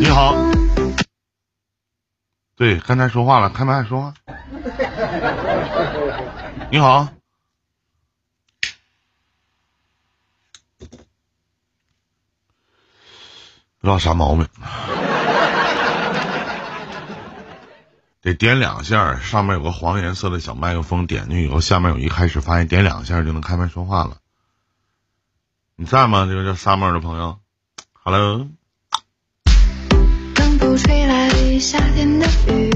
你好，对，刚才说话了，开麦说话。你好，不知道啥毛病，得点两下，上面有个黄颜色的小麦克风，点进去以后，下面有一开始发现，点两下就能开麦说话了。你在吗？这个叫 summer 的朋友，hello。能否吹来夏天的雨，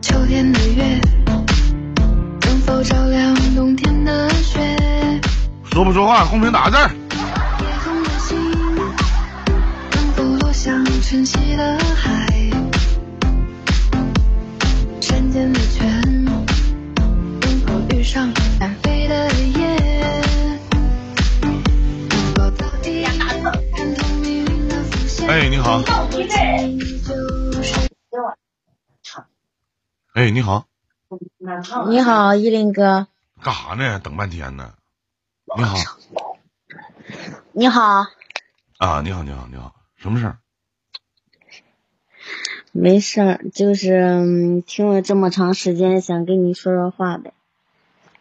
秋天的月？能否照亮冬天的雪？说不说话？公屏打个字儿。夜空的星，能否落向晨曦的海？山间的泉，能否遇上哎，你好。哎，你好。你好，依林哥。干啥呢？等半天呢。你好。你好。啊，你好，你好，你好。什么事儿？没事儿，就是、嗯听了这么长时间，想跟你说说话呗。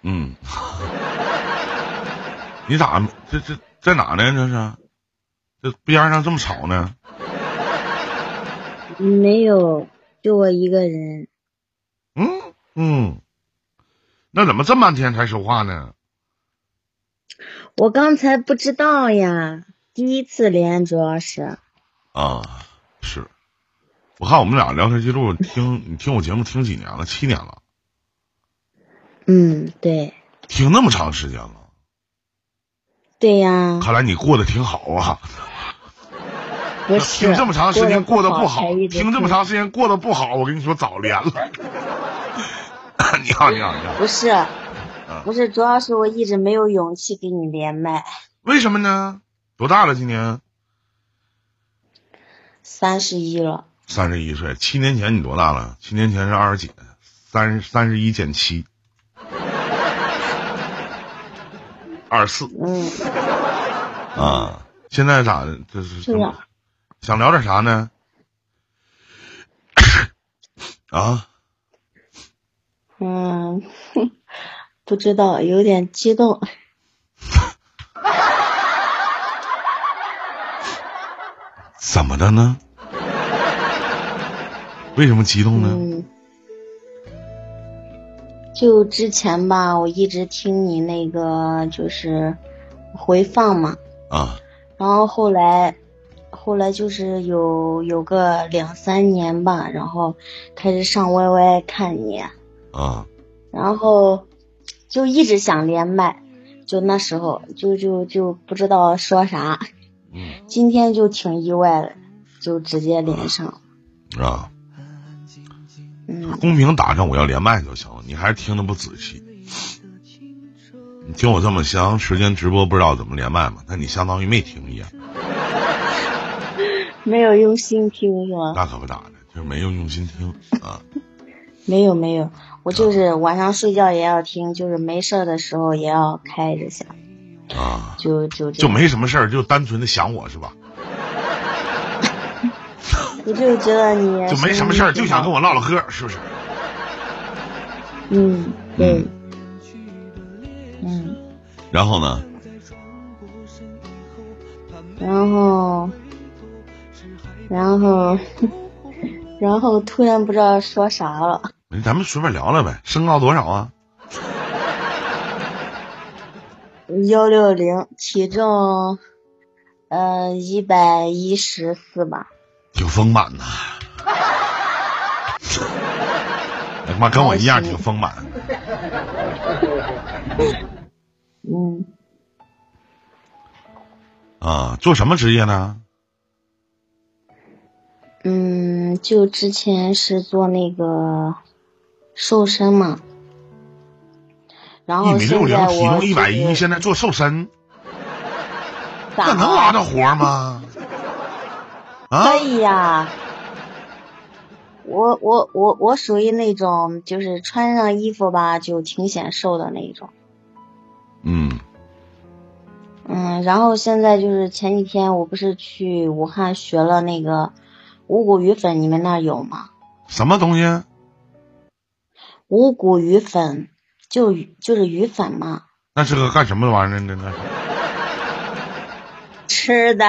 嗯。你咋这这在哪呢？这是？这边上这么吵呢？没有，就我一个人。嗯嗯。那怎么这么半天才说话呢？我刚才不知道呀，第一次连，主要是。啊，是。我看我们俩聊天记录，听 你听我节目听几年了？七年了，嗯，对，听那么长时间了。对呀，看来你过得挺好啊。不是。听这么长时间过得不好，听这么长时间过得不好，我跟你说早连了。你好，你好，你好。不是，不是，主要是我一直没有勇气给你连麦。为什么呢？多大了？今年三十一了，三十一岁。七年前你多大了？七年前是二十几，三三十一减七，二十四嗯，啊。现在咋的？这是是呀想聊点啥呢？啊，嗯，不知道，有点激动。怎么的呢？为什么激动呢？嗯，就之前吧，我一直听你那个就是回放嘛，啊然后后来后来就是有有个两三年吧，然后开始上 YY 看你，啊然后就一直想连麦，就那时候就就就不知道说啥，嗯 今天就挺意外的，就直接连上，啊！嗯。公屏打上我要连麦就行了，你还是听的不仔细。你听我这么长时间直播，不知道怎么连麦嘛？那你相当于没听一样，没有用心听是吗？那可不咋的，就是没有用心听啊。没有没有，我就是晚上睡觉也要听，就是没事儿的时候也要开着下，啊，就就就没什么事儿，就单纯的想我是吧？我就觉得你 就没什么事儿，就想跟我唠唠嗑，是不是？嗯对嗯，然后呢？然后然后 然后突然不知道说啥了，咱们随便聊聊呗。身高多少啊？幺六零，体重呃一百一十四吧，挺丰满呐。他妈跟我一样挺丰满。嗯，啊，做什么职业呢？嗯，就之前是做那个瘦身嘛，然一后米六零，现在体我重一百一，现在做瘦身，咋那能拉着活吗？啊？可，以呀、我我我我属于那种就是穿上衣服吧就挺显瘦的那种，嗯，嗯，然后现在就是前几天我不是去武汉学了那个五谷鱼粉，你们那儿有吗？什么东西？五谷鱼粉就就是鱼粉嘛，那是个干什么玩意儿的呢？吃的。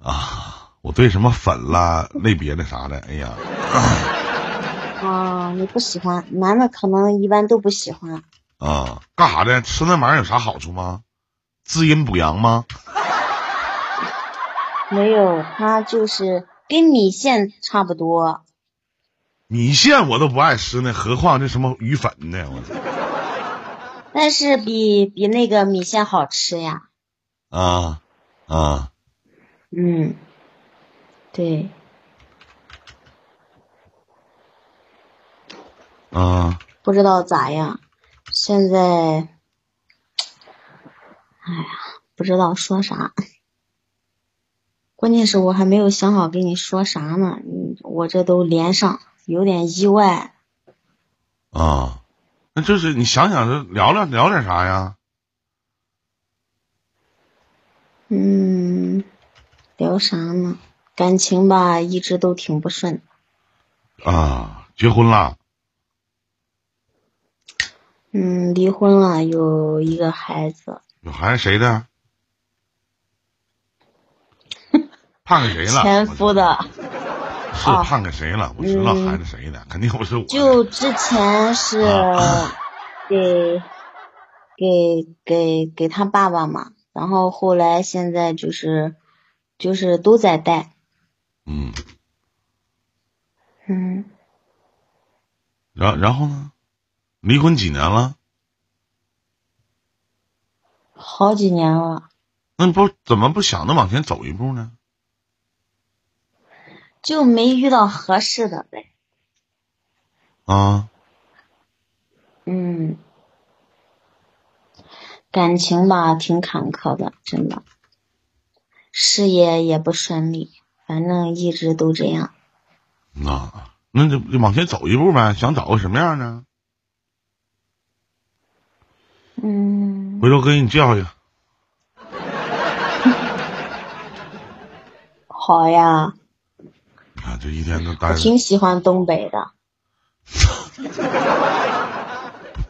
啊，我对什么粉啦、类别的啥的，哎呀，啊，你不喜欢，男的可能一般都不喜欢。啊，干啥的？吃那玩意儿有啥好处吗？滋阴补阳吗？没有，它就是跟米线差不多。米线我都不爱吃呢，何况这什么鱼粉呢？我操！但是比比那个米线好吃呀。啊啊，嗯，对，啊，不知道咋样。现在，哎呀，不知道说啥。关键是我还没有想好跟你说啥呢，嗯，我这都连上，有点意外。啊，那就是你想想，这聊聊聊点啥呀？嗯，聊啥呢？感情吧，一直都挺不顺。啊，结婚了？嗯，离婚了，有一个孩子。有孩子谁的？判给谁了？前夫的。是判给谁了？我知道孩子谁的，肯定不是我。就之前是给给给给他爸爸嘛，然后后来现在就是就是都在带。嗯。嗯。然然后呢？离婚几年了？好几年了。那不怎么不想着往前走一步呢？就没遇到合适的呗。啊。嗯。感情吧，挺坎坷的，真的。事业也不顺利，反正一直都这样。那那就就往前走一步呗，想找个什么样呢？嗯。回头哥给你介绍一个。好呀。这一天都待。我挺喜欢东北的。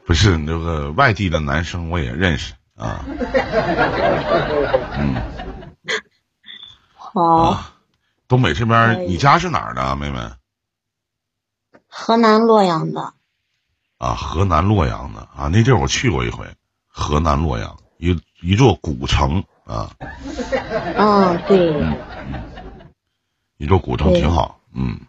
不是那个外地的男生，我也认识啊。嗯。好。东北这边，你家是哪儿的，妹妹？河南洛阳的。啊，河南洛阳的啊，那地儿我去过一回。河南洛阳，一一座古城啊。嗯，对。嗯嗯。一座古城挺好，嗯。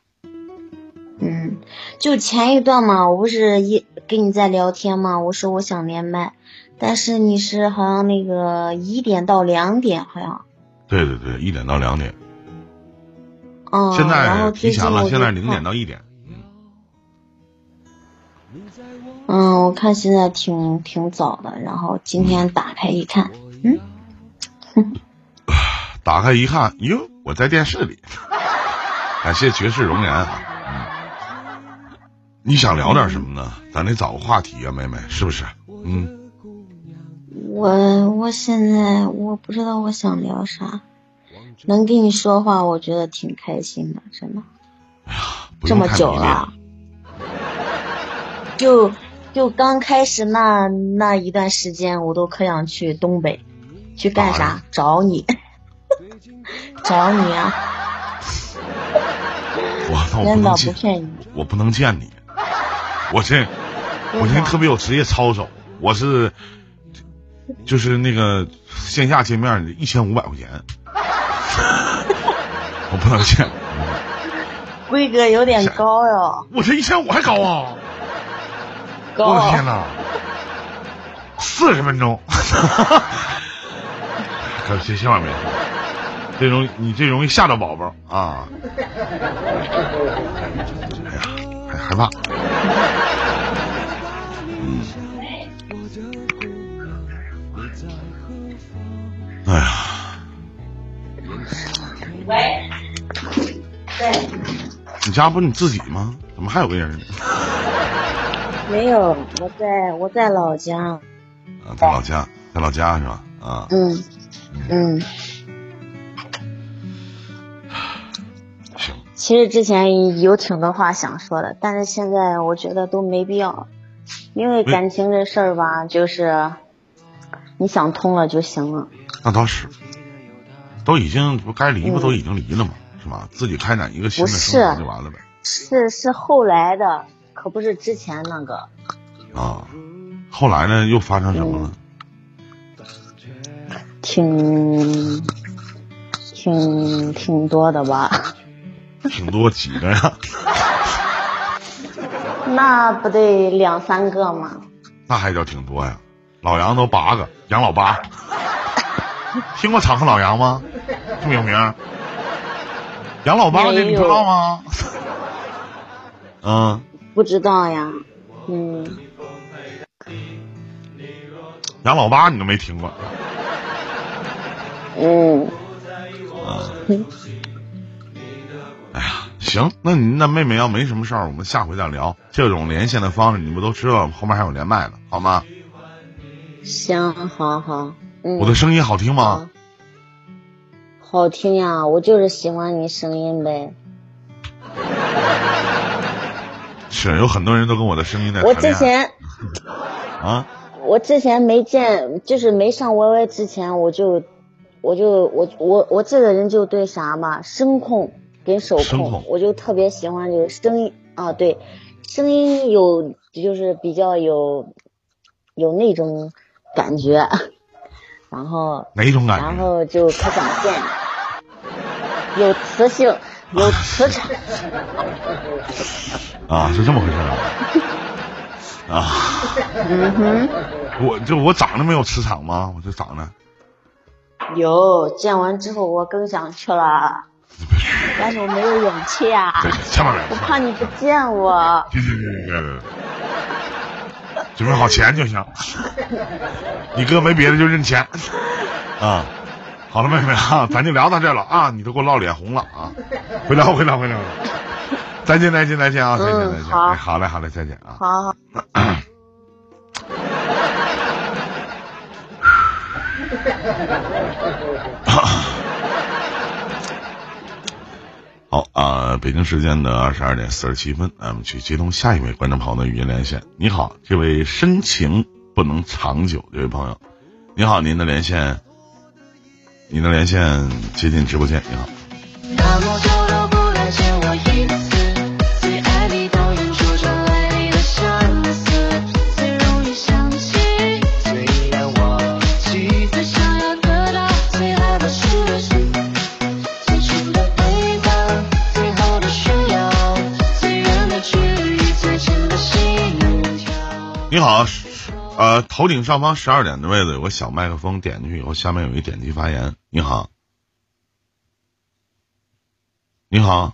嗯，就前一段嘛，我不是一跟你在聊天嘛，我说我想连麦，但是你是好像那个一点到两点，好像。对对对，一点到两点。嗯。现在提前了，现在零点到一点。嗯，我看现在挺挺早的，然后今天打开一看，嗯，打开一看，哟，我在电视里。感谢绝世容颜。嗯，你想聊点什么呢？咱得找个话题啊，妹妹，是不是？嗯。我我现在我不知道我想聊啥，能跟你说话，我觉得挺开心的，真的。哎呀，这么久了。就就刚开始那那一段时间，我都可想去东北，去干啥？找你，找你啊！我那我不能见你，我不能见你。我这我这特别有职业操守，我是就是那个线下见面一千五百块钱，我不能见。规格有点高哟。我这一千五还高啊！我的天哪，四十分钟，可千千万别，这容你这容易吓着宝宝啊！哎呀，还害怕。嗯。哎呀。喂。对。你家不是你自己吗？怎么还有个人？没有，我在我在老家。啊，在老家，在老家是吧？啊。嗯嗯，其实之前有挺多话想说的，但是现在我觉得都没必要，因为感情这事儿吧，就是你想通了就行了。那倒是，都已经不该离不嗯都已经离了吗？是吧？自己开展一个新的不生活是就完了呗。是是后来的，可不是之前那个。啊，后来呢，又发生什么了？挺挺挺多的吧？挺多几个呀？那不得两三个吗？那还叫挺多呀？老杨都八个，杨老八。听过场和老杨吗？这么有名儿？杨老八这你不知道吗？嗯，不知道呀。嗯，杨老八你都没听过？嗯，哎呀，行，那你那妹妹要没什么事儿，我们下回再聊。这种连线的方式你们都知道，后面还有连麦的，好吗？行，好好。嗯，我的声音好听吗？好好听呀，我就是喜欢你声音呗。是，有很多人都跟我的声音在我之前 啊。我之前没见，就是没上 YY 之前，我就我就我我我这个人就对啥嘛，声控跟手控，我就特别喜欢这个声音啊，对，声音有就是比较有有那种感觉，然后哪种感觉？然后就可想见，有磁性，有磁场，啊，是这么回事啊？啊，嗯哼，我就我长得没有磁场吗？我这长得有见完之后我更想去了，但是我没有勇气啊。对，千万别我怕你不见我。准备好钱就行。你哥没别的，就认钱啊。好了，妹妹啊，咱就聊到这了啊，你都给我唠脸红了啊。回聊回聊回聊，再见再见再见啊，再见再见，好嘞好嘞，再见啊。好好，好啊、北京时间的二十二点四十七分，咱们去接通下一位观众朋友的语音连线。你好，这位深情不能长久这位朋友，你好，您的连线，您的连线接进直播间，你好。你好，是呃，头顶上方十二点的位置有个小麦克风，点进去以后，下面有一点击发言。你好，你好，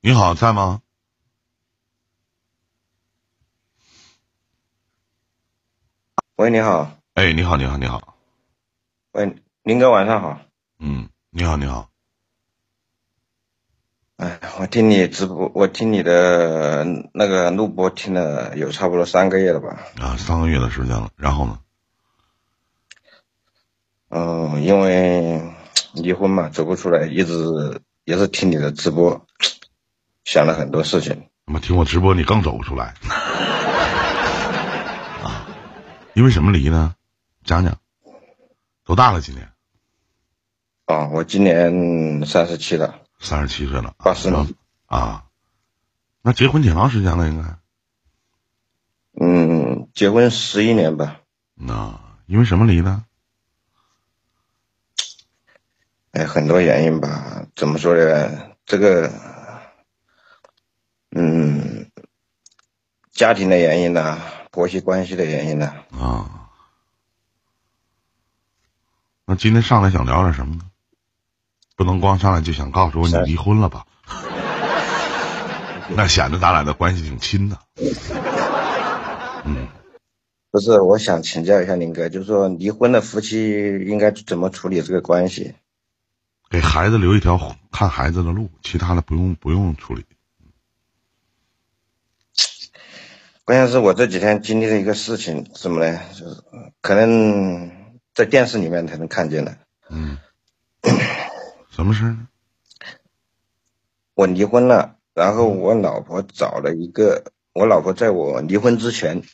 你好，在吗？喂，你好，哎，你好，你好，你好，喂，林哥晚上好。嗯，你好，你好，哎，我听你直播，我听你的那个录播听了有差不多三个月了吧？啊，三个月的时间了，然后呢？嗯，因为离婚嘛，走不出来，一直也是听你的直播，想了很多事情。那么听我直播，你更走不出来 啊？因为什么离呢？讲讲，多大了？今年啊，我今年三十七了，三十七岁了，八十了。啊，那结婚挺长时间了，应该。嗯，结婚十一年吧。那因为什么离的？哎，很多原因吧，怎么说呢？这个，嗯，家庭的原因呢，婆媳关系的原因呢。啊，那今天上来想聊点什么呢？不能光上来就想告诉我你离婚了吧？那显得咱俩的关系挺亲的。嗯，不是，我想请教一下林哥，就是说离婚的夫妻应该怎么处理这个关系？给孩子留一条看孩子的路，其他的不用不用处理。关键是我这几天经历了一个事情，什么呢？就是可能在电视里面才能看见的。嗯，什么事儿呢？我离婚了，然后我老婆找了一个，我老婆在我离婚之前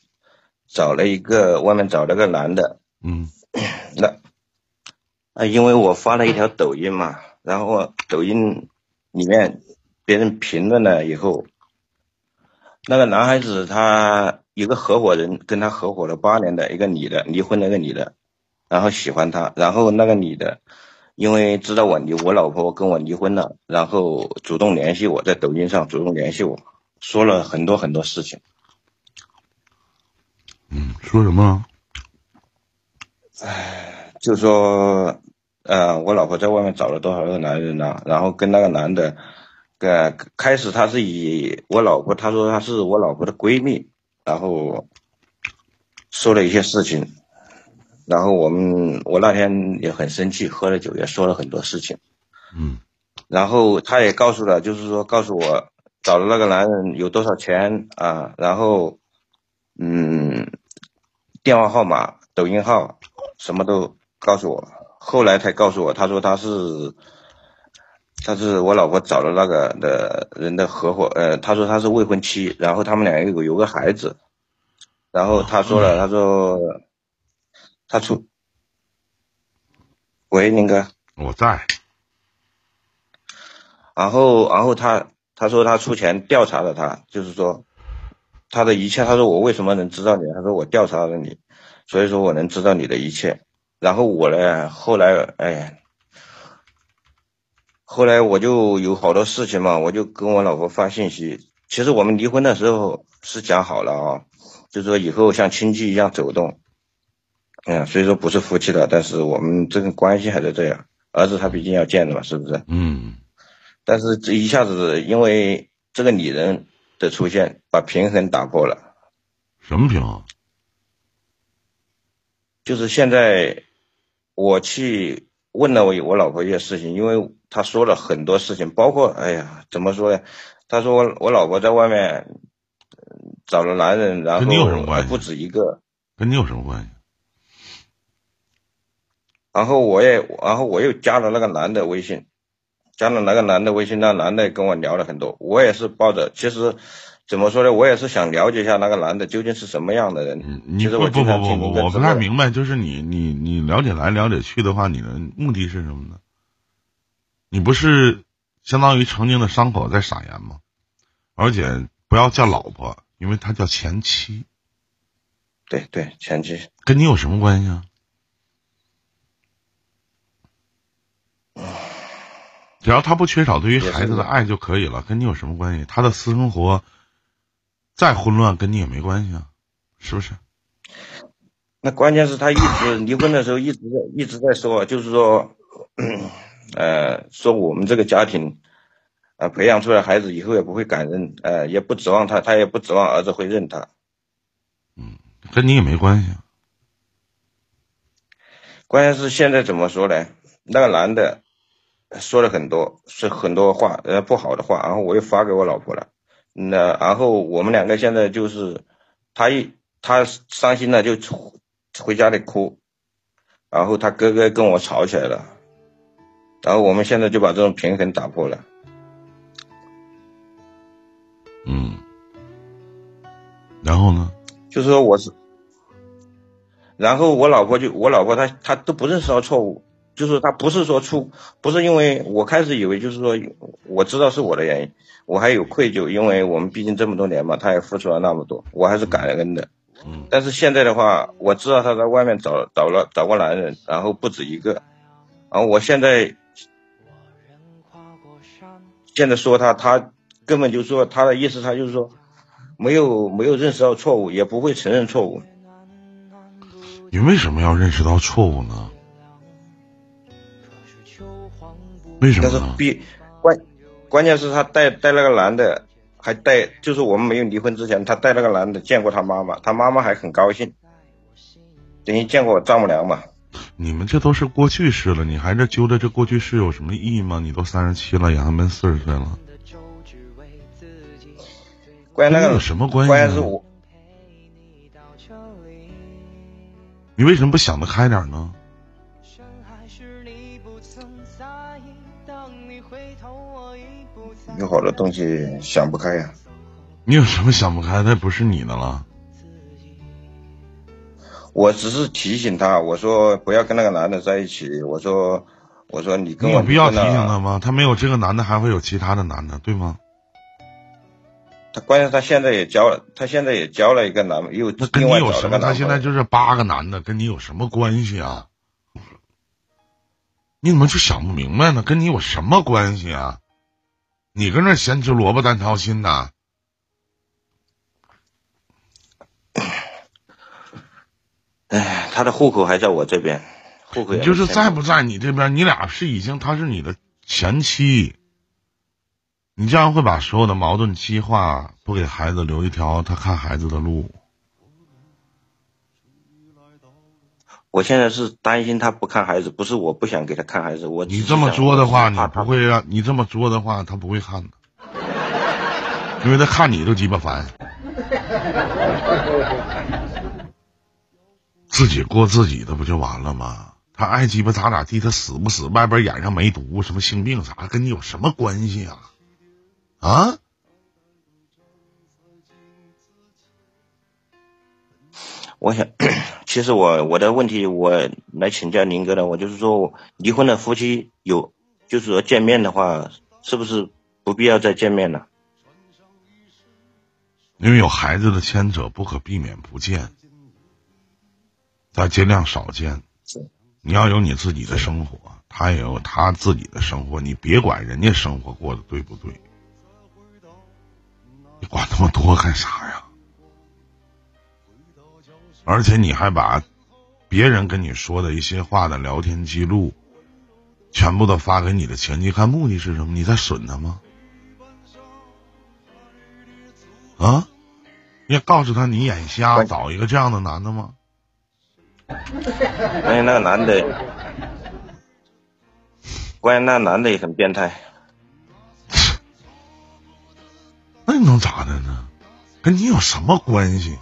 找了一个外面找了个男的，嗯那啊，因为我发了一条抖音嘛，然后抖音里面别人评论了以后，那个男孩子他一个合伙人跟他合伙了八年的一个女的，离婚那个女的，然后喜欢他，然后那个女的因为知道我离我老婆跟我离婚了，然后主动联系我，在抖音上主动联系我，说了很多很多事情。嗯，说什么？就说，呃，我老婆在外面找了多少个男人呢、然后跟那个男的，呃，开始他是以我老婆，他说她是我老婆的闺蜜，然后说了一些事情，然后我们我那天也很生气，喝了酒也说了很多事情，嗯。然后他也告诉了，就是说告诉我找的那个男人有多少钱啊，然后嗯，电话号码、抖音号什么都告诉我。后来才告诉我，他说他是他是我老婆找的那个的人的合伙，呃，他说他是未婚妻，然后他们俩有有个孩子，然后他说了，他说他出，喂，林哥。我在。然后，然后他他说他出钱调查了他，就是说他的一切。他说我为什么能知道你？他说我调查了你，所以说我能知道你的一切。然后我呢，后来哎，后来我就有好多事情嘛，我就跟我老婆发信息。其实我们离婚的时候是讲好了啊，就是说以后像亲戚一样走动。嗯，所以说不是夫妻了，但是我们这个关系还是这样。儿子他毕竟要见的嘛，是不是？嗯但是这一下子因为这个女人的出现，把平衡打破了。什么平衡？就是现在我去问了我我老婆一些事情，因为她说了很多事情，包括哎呀怎么说呢？她说我我老婆在外面嗯找了男人，然后跟你有什么关系不止一个，跟你有什么关系？然后我也然后我又加了那个男的微信，加了那个男的微信，那男的跟我聊了很多，我也是抱着其实。怎么说呢？我也是想了解一下那个男的究竟是什么样的人。嗯，你其实我不不不不不，我不太明白，就是你你你了解来了解去的话，你的目的是什么呢？你不是相当于曾经的伤口在撒盐吗？而且不要叫老婆，因为她叫前妻，对对，前妻。跟你有什么关系啊？只要他不缺少对于孩子的爱就可以了，跟你有什么关系？他的私生活再混乱，跟你也没关系啊，是不是？那关键是他一直离婚的时候一直在一直在说，就是说，呃，说我们这个家庭，呃，培养出来孩子以后也不会感恩，呃，也不指望他，他也不指望儿子会认他。嗯跟你也没关系啊。关键是现在怎么说呢？那个男的说了很多，是很多话，呃，不好的话，然后我又发给我老婆了。那然后我们两个现在就是，他一他伤心了就回回家里哭，然后他哥哥跟我吵起来了，然后我们现在就把这种平衡打破了。嗯，然后呢？就是说我是，然后我老婆就我老婆她她都不认识到错误，就是他不是说出不是因为我开始以为就是说我知道是我的原因，我还有愧疚，因为我们毕竟这么多年嘛，他也付出了那么多，我还是感恩的。嗯但是现在的话，我知道他在外面找找了找过男人，然后不止一个，然后我现在现在说他，他根本就说他的意思，他就是说没有没有认识到错误，也不会承认错误。你为什么要认识到错误呢？但是，关关键是他带带那个男的，还带就是我们没有离婚之前，他带那个男的见过他妈妈，他妈妈还很高兴，等于见过我丈母娘嘛。你们这都是过去式了，你还在揪着这过去式有什么意义吗？你都三十七了，杨没四十岁了，关那个有什么关系？关键是我，你为什么不想得开点呢？有好多东西想不开呀、你有什么想不开那？不是你的了。我只是提醒他，我说不要跟那个男的在一起。我说，我说你跟我你有必要提醒他吗？他没有这个男的，还会有其他的男的，对吗？他关键他现在也交了，他现在也交了一个男，又那跟另外找你有什么？了个男他现在就是八个男的，跟你有什么关系啊？你怎么就想不明白呢？跟你有什么关系啊？你跟那儿咸吃萝卜淡操心呐？哎，他的户口还在我这边，户口也就是在在不在你这边？你俩是已经，他是你的前妻，你这样会把所有的矛盾激化，不给孩子留一条他看孩子的路。我现在是担心他不看孩子，不是我不想给他看孩子，我你这么做的话，他不会让你这么做的话，他不会看的，因为他看你都鸡巴烦。自己过自己的不就完了吗？他爱鸡巴咋咋地，他死不死，外边眼上没毒，什么性病啥，跟你有什么关系啊？啊？我想，其实我我的问题，我来请教林哥的，我就是说，离婚的夫妻有，就是说见面的话，是不是不必要再见面了？因为有孩子的牵扯，不可避免不见，但尽量少见。你要有你自己的生活，他也有他自己的生活，你别管人家生活过得对不对，你管那么多干啥呀？而且你还把别人跟你说的一些话的聊天记录，全部都发给你的前妻看，目的是什么？你在损他吗？啊？你也告诉他你眼瞎，找一个这样的男的吗？关键那个男的，关键那个男的也很变态。那你能咋的呢？跟你有什么关系？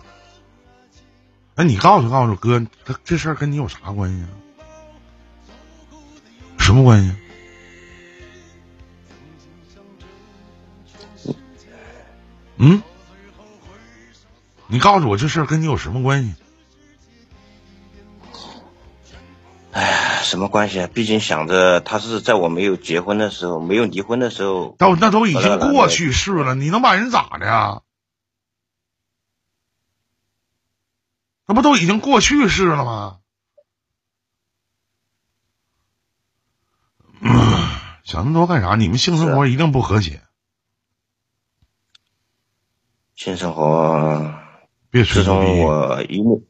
那你告诉告诉哥，这这事儿跟你有啥关系啊？什么关系？嗯？你告诉我这事儿跟你有什么关系？哎，什么关系啊？毕竟想着他是在我没有结婚的时候，没有离婚的时候，都那都已经过去式了，你能把人咋的呀？那不都已经过去式了吗？嗯 想那么多干啥？你们性生活一定不和谐，性生活别吹自从牛逼。我一目，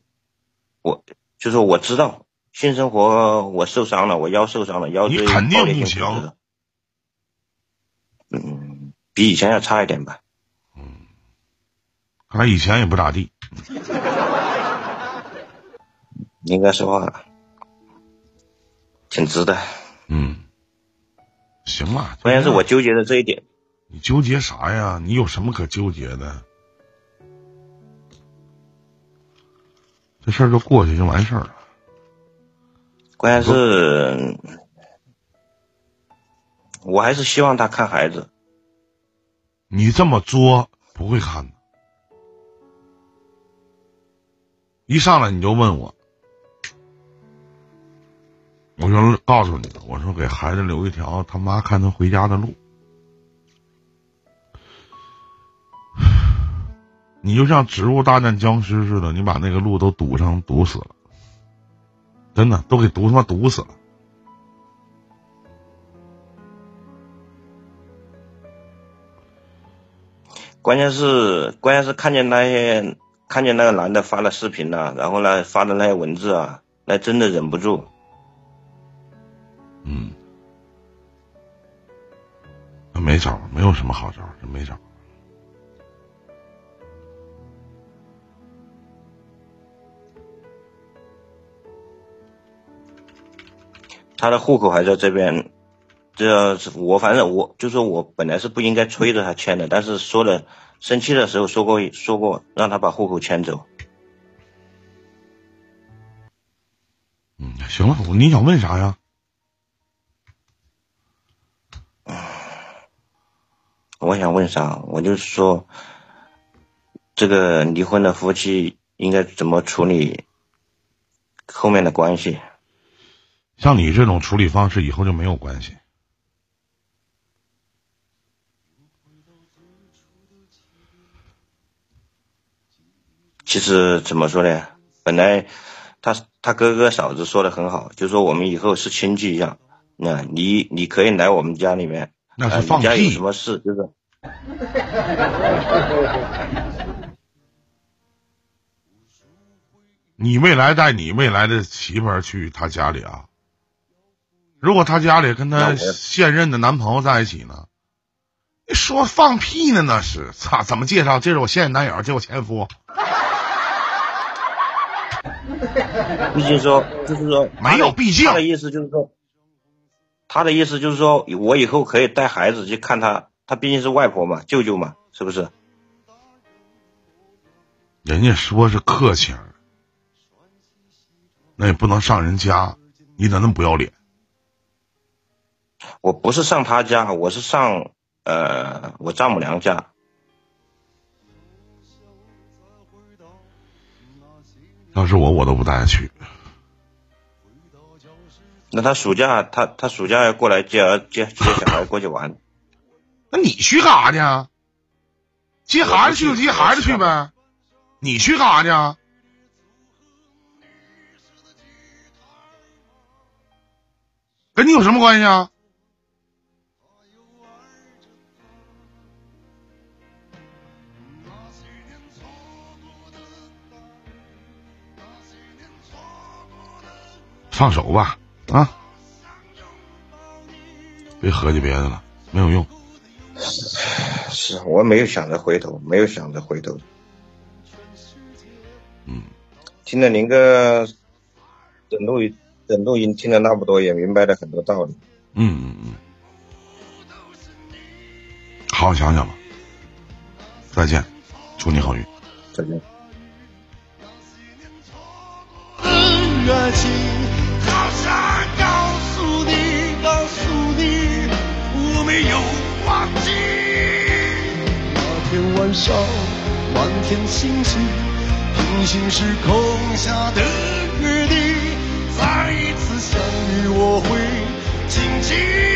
我就是我知道性生活我受伤了，我腰受伤了，腰椎你肯定不行嗯，比以前要差一点吧。嗯看来以前也不咋地。应该说话挺直的，嗯，行吧，关键是我纠结的这一点，你纠结啥呀？你有什么可纠结的？这事儿就过去就完事儿了。关键是，我还是希望他看孩子。你这么作不会看的。一上来你就问我，我就告诉你，我说给孩子留一条他妈看他回家的路。你就像植物大战僵尸似的，你把那个路都堵上，堵死了，真的都给堵他妈堵死了。关键是，关键是看见那些看见那个男的发的视频呐、然后呢发的那些文字啊，那真的忍不住。嗯，那没招，没有什么好招儿，真没招。他的户口还在这边，这我反正我就说我本来是不应该催着他签的，但是说了生气的时候说过说过让他把户口迁走。嗯，行了，我你想问啥呀？我想问啥？我就是说，这个离婚的夫妻应该怎么处理后面的关系？像你这种处理方式，以后就没有关系。其实怎么说呢？本来他他哥哥嫂子说的很好，就说我们以后是亲戚一样。那你你可以来我们家里面，呃那是放你家有屁什么事就是 你未来带你未来的媳妇儿去他家里啊？如果他家里跟他现任的男朋友在一起呢？你说放屁呢？那是操！怎么介绍？这是我现任男友，这是我前夫。毕竟说就是说没有毕竟他的意思就是说，他的意思就是说我以后可以带孩子去看他，他毕竟是外婆嘛，舅舅嘛，是不是？人家说是客气儿，那也不能上人家，你咋那么不要脸？我不是上他家，我是上呃我丈母娘家。要是我，我都不带他去。那他暑假他他暑假要过来接儿接接小孩过去玩，那你去干啥去啊？接孩子去就接孩子去呗，你去干啥去啊？跟你有什么关系啊？放手吧，啊！别合计别的了，没有用。是我没有想着回头，没有想着回头。嗯，听了林哥等录音整录音听了那么多，也明白了很多道理。嗯嗯嗯，好好想想吧。再见，祝你好运。再见。没有忘记。那天晚上，满天星星，平行时空下的约定，再一次相遇，我会紧紧。